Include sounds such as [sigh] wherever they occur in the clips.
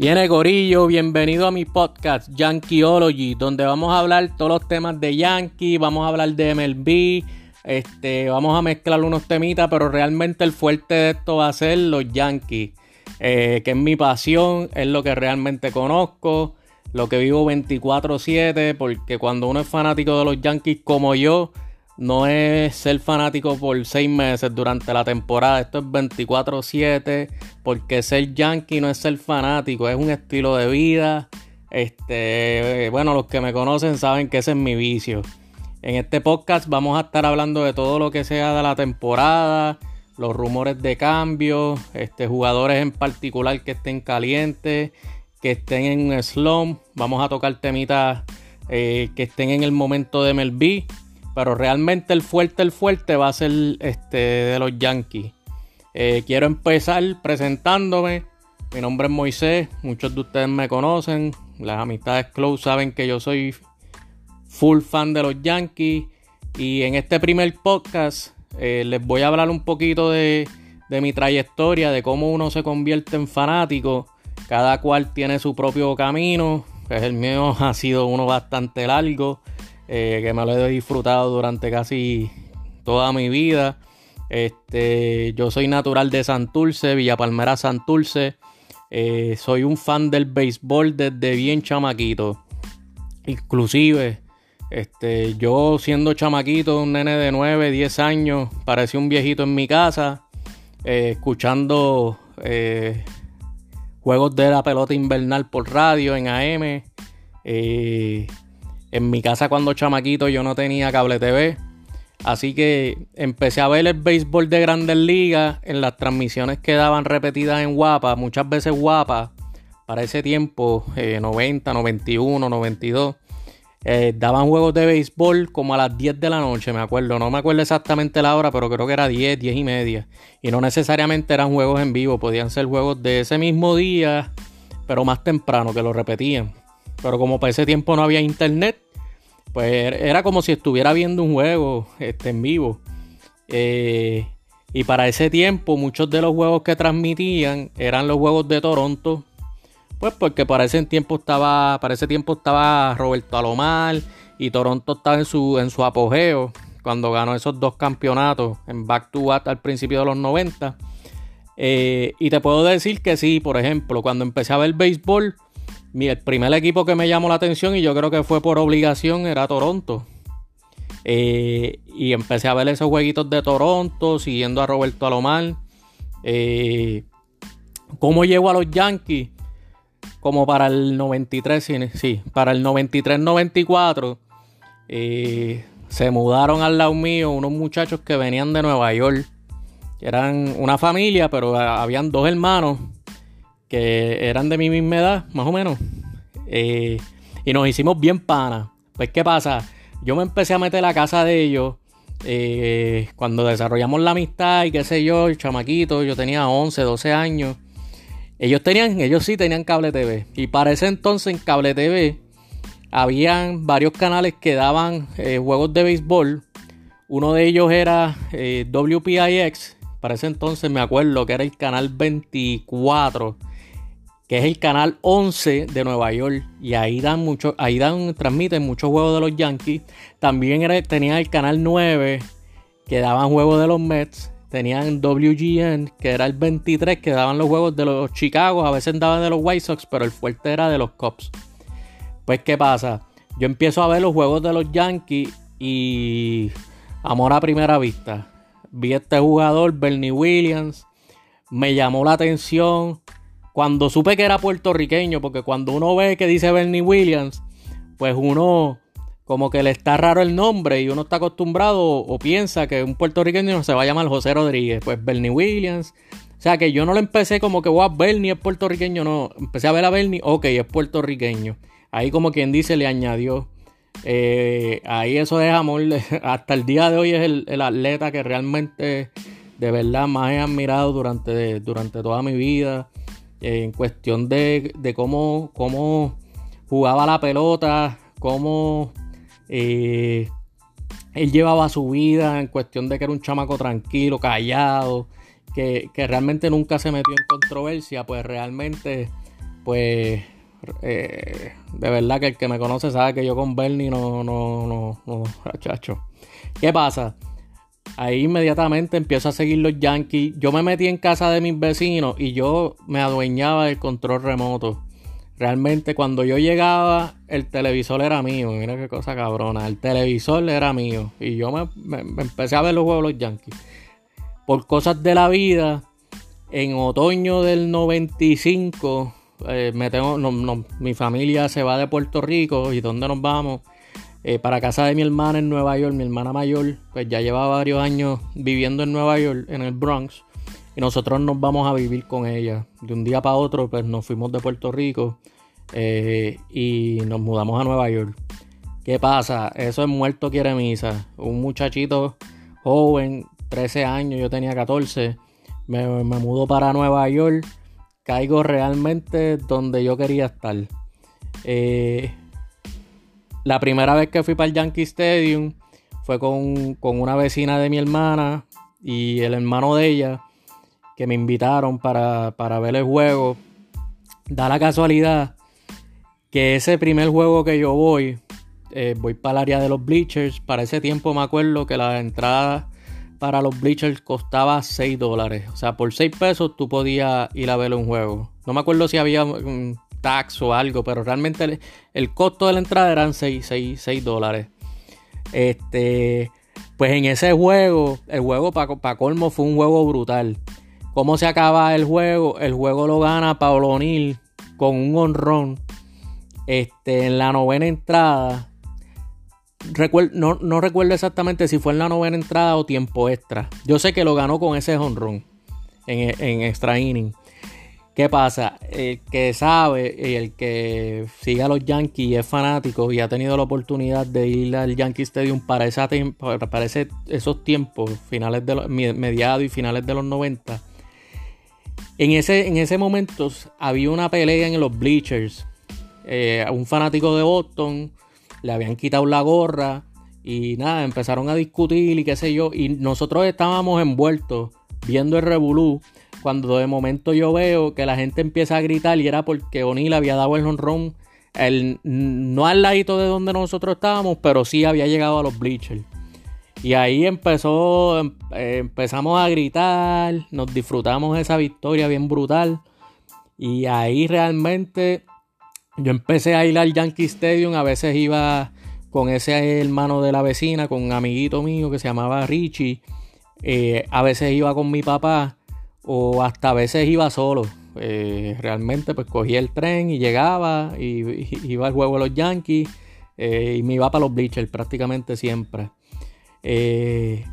Viene Gorillo, bienvenido a mi podcast Yankeeology, donde vamos a hablar todos los temas de Yankee, vamos a hablar de MLB, este, vamos a mezclar unos temitas, pero realmente el fuerte de esto va a ser los Yankees, eh, que es mi pasión, es lo que realmente conozco, lo que vivo 24/7, porque cuando uno es fanático de los Yankees como yo, no es ser fanático por seis meses durante la temporada. Esto es 24-7. Porque ser yankee no es ser fanático, es un estilo de vida. Este, bueno, los que me conocen saben que ese es mi vicio. En este podcast vamos a estar hablando de todo lo que sea de la temporada, los rumores de cambio, este, jugadores en particular que estén calientes, que estén en slump. Vamos a tocar temitas eh, que estén en el momento de MLB pero realmente el fuerte, el fuerte va a ser este de los Yankees. Eh, quiero empezar presentándome. Mi nombre es Moisés, muchos de ustedes me conocen. Las amistades close saben que yo soy full fan de los Yankees. Y en este primer podcast eh, les voy a hablar un poquito de, de mi trayectoria, de cómo uno se convierte en fanático. Cada cual tiene su propio camino. El mío [laughs] ha sido uno bastante largo. Eh, que me lo he disfrutado durante casi toda mi vida. Este, yo soy natural de Santurce, Villa Palmera Santurce. Eh, soy un fan del béisbol desde bien chamaquito. Inclusive, este, yo siendo chamaquito, un nene de 9, 10 años, parecía un viejito en mi casa, eh, escuchando juegos de la pelota invernal por radio en AM. En mi casa cuando chamaquito yo no tenía cable TV. Así que empecé a ver el béisbol de grandes ligas en las transmisiones que daban repetidas en Guapa, muchas veces Guapa, para ese tiempo, 90, 91, 92. daban juegos de béisbol como a las 10 de la noche, me acuerdo. No me acuerdo exactamente la hora, pero creo que era 10, 10 y media. Y no necesariamente eran juegos en vivo, podían ser juegos de ese mismo día, pero más temprano, que lo repetían. Pero como para ese tiempo no había internet, pues era como si estuviera viendo un juego este, en vivo. Eh, y para ese tiempo muchos de los juegos que transmitían eran los juegos de Toronto. Pues porque para ese tiempo estaba, para ese tiempo estaba Roberto Alomar y Toronto estaba en su, en su apogeo cuando ganó esos dos campeonatos en back to back al principio de los 90. Eh, y te puedo decir que sí, por ejemplo, cuando empecé a ver béisbol, el primer equipo que me llamó la atención y yo creo que fue por obligación era Toronto. Eh, y empecé a ver esos jueguitos de Toronto, siguiendo a Roberto Alomar. Eh, ¿Cómo llegó a los Yankees? Como para el 93, sí, para el 93-94. Eh, se mudaron al lado mío unos muchachos que venían de Nueva York. eran una familia, pero habían dos hermanos que eran de mi misma edad, más o menos. Eh, y nos hicimos bien panas. Pues, ¿qué pasa? Yo me empecé a meter a la casa de ellos eh, cuando desarrollamos la amistad y qué sé yo, el chamaquito, yo tenía 11, 12 años. Ellos tenían, ellos sí tenían cable TV. Y para ese entonces en cable TV habían varios canales que daban eh, juegos de béisbol. Uno de ellos era WPIX. Para ese entonces me acuerdo que era el canal 24 que es el canal 11 de Nueva York. Y ahí dan mucho, ahí dan, transmiten muchos juegos de los Yankees. También era, tenían el canal 9, que daban juegos de los Mets. Tenían WGN, que era el 23, que daban los juegos de los Chicago. A veces daban de los White Sox, pero el fuerte era de los Cubs. Pues, ¿qué pasa? Yo empiezo a ver los juegos de los Yankees y amor a primera vista. Vi este jugador, Bernie Williams. Me llamó la atención cuando supe que era puertorriqueño, porque cuando uno ve que dice Bernie Williams, pues uno como que le está raro el nombre y uno está acostumbrado o, piensa que un puertorriqueño se va a llamar José Rodríguez, pues Bernie Williams. O sea que yo no lo empecé como que, wow, Bernie es puertorriqueño, no. Empecé a ver a Bernie, ok, es puertorriqueño. Ahí como quien dice le añadió. Eh, ahí eso es amor. [laughs] Hasta el día de hoy es el, el, atleta que realmente de verdad más he admirado durante, durante toda mi vida en cuestión de, cómo, cómo, jugaba la pelota, cómo eh, él llevaba su vida, en cuestión de que era un chamaco tranquilo, callado, que, realmente nunca se metió en controversia, pues realmente, pues eh, de verdad que el que me conoce sabe que yo con Bernie no, no, no, no, chacho. ¿Qué pasa? Ahí inmediatamente empiezo a seguir los Yankees. Yo me metí en casa de mis vecinos y yo me adueñaba del control remoto. Realmente cuando yo llegaba, el televisor era mío. Mira qué cosa cabrona. El televisor era mío. Y yo me, empecé a ver los juegos de los Yankees. Por cosas de la vida, en otoño del 95, eh, me mi familia se va de Puerto Rico. ¿Y dónde nos vamos? Eh, para casa de mi hermana en Nueva York. Mi hermana mayor, pues ya llevaba varios años viviendo en Nueva York, en el Bronx. Y nosotros nos vamos a vivir con ella. De un día para otro, pues nos fuimos de Puerto Rico eh, y nos mudamos a Nueva York. ¿Qué pasa? Eso es muerto quiere misa. Un muchachito joven, 13 años, yo tenía 14. Me, me mudo para Nueva York. Caigo realmente donde yo quería estar. Eh, la primera vez que fui para el Yankee Stadium fue con, una vecina de mi hermana y el hermano de ella que me invitaron para, ver el juego. Da la casualidad que ese primer juego que yo voy, eh, voy para el área de los bleachers. Para ese tiempo me acuerdo que la entrada para los bleachers costaba 6 dólares. O sea, por 6 pesos tú podías ir a ver un juego. No me acuerdo si había tax o algo, pero realmente el, costo de la entrada eran 6, dólares. Este, pues en ese juego, el juego para colmo fue un juego brutal. ¿Cómo se acaba el juego? El juego lo gana Paulo O'Neill con un honrón. Este, en la novena entrada. no, no, recuerdo exactamente si fue en la novena entrada o tiempo extra. Yo sé que lo ganó con ese honrón en, en extra inning. ¿Qué pasa? El que sabe y el que sigue a los Yankees y es fanático y ha tenido la oportunidad de ir al Yankee Stadium para, esa para esos tiempos, finales de los, mediados y finales de los 90. En ese, en ese momento había una pelea en los bleachers. Eh, un fanático de Boston le habían quitado la gorra y nada, empezaron a discutir y qué sé yo. Y nosotros estábamos envueltos viendo el revolú cuando de momento yo veo que la gente empieza a gritar y era porque O'Neill había dado el honrón el, no al ladito de donde nosotros estábamos, pero sí había llegado a los bleachers. Y ahí empezó, em, empezamos a gritar, nos disfrutamos esa victoria bien brutal. Y ahí realmente yo empecé a ir al Yankee Stadium, a veces iba con ese hermano de la vecina, con un amiguito mío que se llamaba Richie. Eh, a veces iba con mi papá o hasta a veces iba solo. Eh, realmente pues cogía el tren y llegaba y, iba al juego de los Yankees eh, y me iba para los bleachers prácticamente siempre. Eh,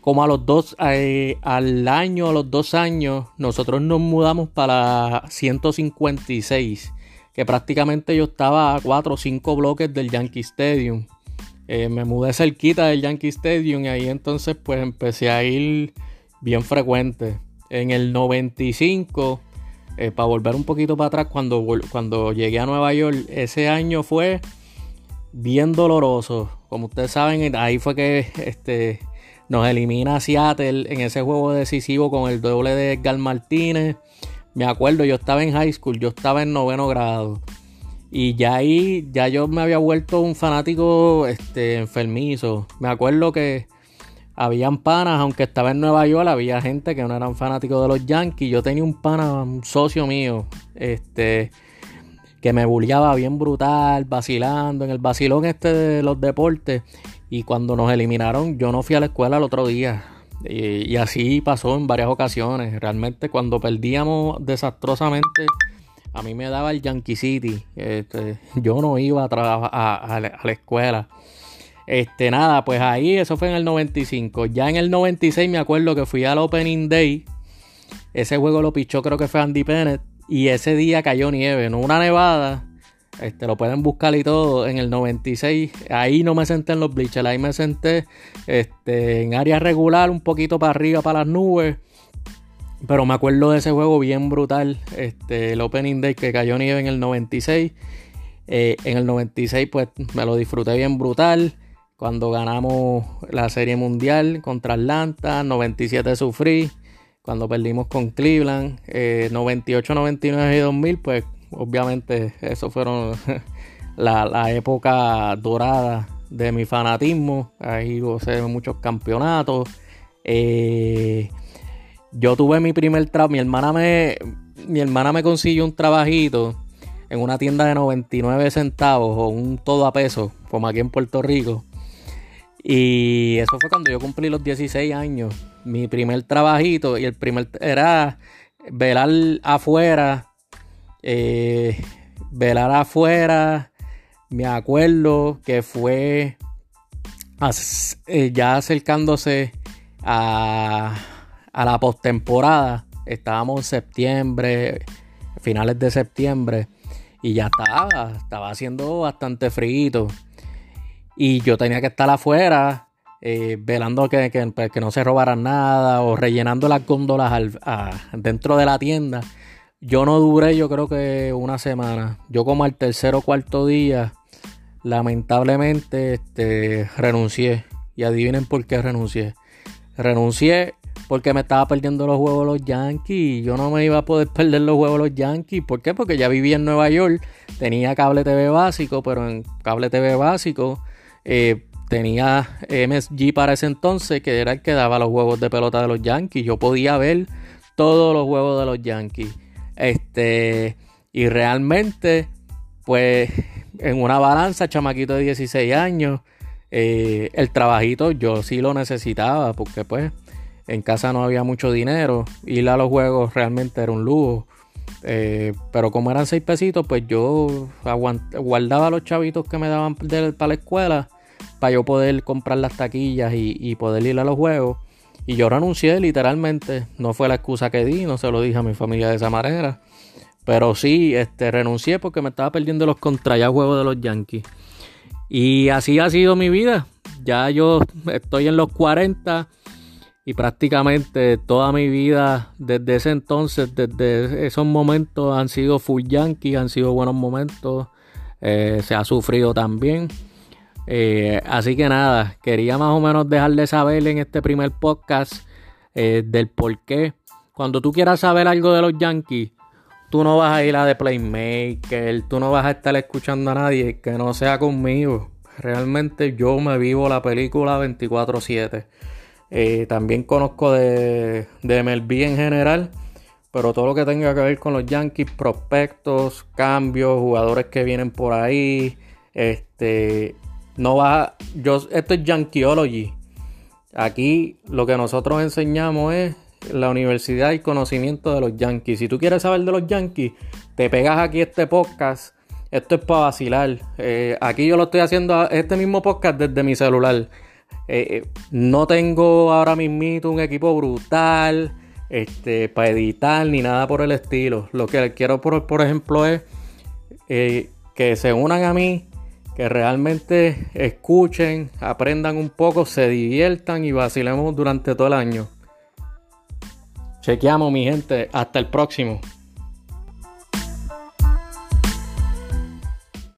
como a los dos, al año, a los dos años, nosotros nos mudamos para 156, que prácticamente yo estaba a cuatro o cinco bloques del Yankee Stadium. me mudé cerquita del Yankee Stadium y ahí entonces pues empecé a ir bien frecuente en el 95, eh, para volver un poquito para atrás, cuando, cuando llegué a Nueva York, ese año fue bien doloroso. Como ustedes saben, ahí fue que este, nos elimina Seattle en ese juego decisivo con el doble de Edgar Martínez. Me acuerdo, yo estaba en high school, yo estaba en noveno grado. Y ya ahí, ya yo me había vuelto un fanático este, enfermizo. Me acuerdo que habían panas, aunque estaba en Nueva York, había gente que no eran fanáticos de los Yankees. Yo tenía un pana, un socio mío, este, que me bulleaba bien brutal, vacilando en el vacilón este de los deportes. Y cuando nos eliminaron, yo no fui a la escuela el otro día. Y, así pasó en varias ocasiones. Realmente cuando perdíamos desastrosamente, a mí me daba el Yankee City. Este, yo no iba a, a la escuela. Este, nada, pues ahí eso fue en el 95. Ya en el 96 me acuerdo que fui al Opening Day. Ese juego lo pichó creo que fue Andy Pennett. Y ese día cayó nieve, no una nevada. Este, lo pueden buscar y todo. En el 96, ahí no me senté en los bleachers, ahí me senté este, en área regular, un poquito para arriba, para las nubes. Pero me acuerdo de ese juego bien brutal. Este, el Opening Day que cayó nieve en el 96. Eh, en el 96, pues me lo disfruté bien brutal cuando ganamos la Serie Mundial contra Atlanta, 97 sufrí, cuando perdimos con Cleveland, 98, 99 y 2000, pues obviamente, eso fueron [laughs] la, época dorada de mi fanatismo. Ahí gocé muchos campeonatos. Eh, yo tuve mi primer trabajo. Mi hermana me. Mi hermana me consiguió un trabajito en una tienda de 99 centavos o un todo a peso, como aquí en Puerto Rico. Y eso fue cuando yo cumplí los 16 años. Mi primer trabajito y el primer era velar afuera. Eh, velar afuera. Me acuerdo que fue eh, ya acercándose a, a la postemporada. Estábamos en septiembre, finales de septiembre. Y ya estaba, estaba haciendo bastante frío. Y yo tenía que estar afuera, eh, velando que, pues, que, no se robaran nada o rellenando las góndolas dentro de la tienda. Yo no duré, yo creo que una semana. Yo como al tercer o cuarto día, lamentablemente, este, renuncié. Y adivinen por qué renuncié. Renuncié porque me estaba perdiendo los huevos los Yankees. Yo no me iba a poder perder los huevos los Yankees. ¿Por qué? Porque ya vivía en Nueva York. Tenía cable TV básico, pero en cable TV básico eh, tenía MSG para ese entonces, que era el que daba los huevos de pelota de los Yankees. Yo podía ver todos los huevos de los Yankees. Este, y realmente, pues, en una balanza, chamaquito de 16 años, eh, el trabajito yo sí lo necesitaba, porque pues en casa no había mucho dinero. Ir a los juegos realmente era un lujo. Eh, pero como eran seis pesitos, pues yo guardaba los chavitos que me daban para la escuela para yo poder comprar las taquillas y, poder ir a los juegos. Y yo renuncié literalmente. No fue la excusa que di, no se lo dije a mi familia de esa manera. Pero sí, este, renuncié porque me estaba perdiendo los contra juegos de los Yankees. Y así ha sido mi vida. Ya yo estoy en los 40 y prácticamente toda mi vida desde ese entonces, desde esos momentos han sido full yankee, han sido buenos momentos, eh, se ha sufrido también. Eh, así que nada, quería más o menos dejarle saber en este primer podcast eh, del por qué. Cuando tú quieras saber algo de los Yankees, tú no vas a ir a The Playmaker, tú no vas a estar escuchando a nadie que no sea conmigo. Realmente yo me vivo la película 24/7. Eh, también conozco de, de MLB en general, pero todo lo que tenga que ver con los Yankees, prospectos, cambios, jugadores que vienen por ahí, este, no va, yo, esto es Yankeeology. Aquí lo que nosotros enseñamos es la universidad y conocimiento de los Yankees. Si tú quieres saber de los Yankees, te pegas aquí este podcast. Esto es para vacilar. Eh, aquí yo lo estoy haciendo, este mismo podcast desde mi celular. Eh, eh, no tengo ahora mismo un equipo brutal este, para editar ni nada por el estilo. Lo que quiero, por, por ejemplo, es que se unan a mí, que realmente escuchen, aprendan un poco, se diviertan y vacilemos durante todo el año. Chequeamos, mi gente. Hasta el próximo.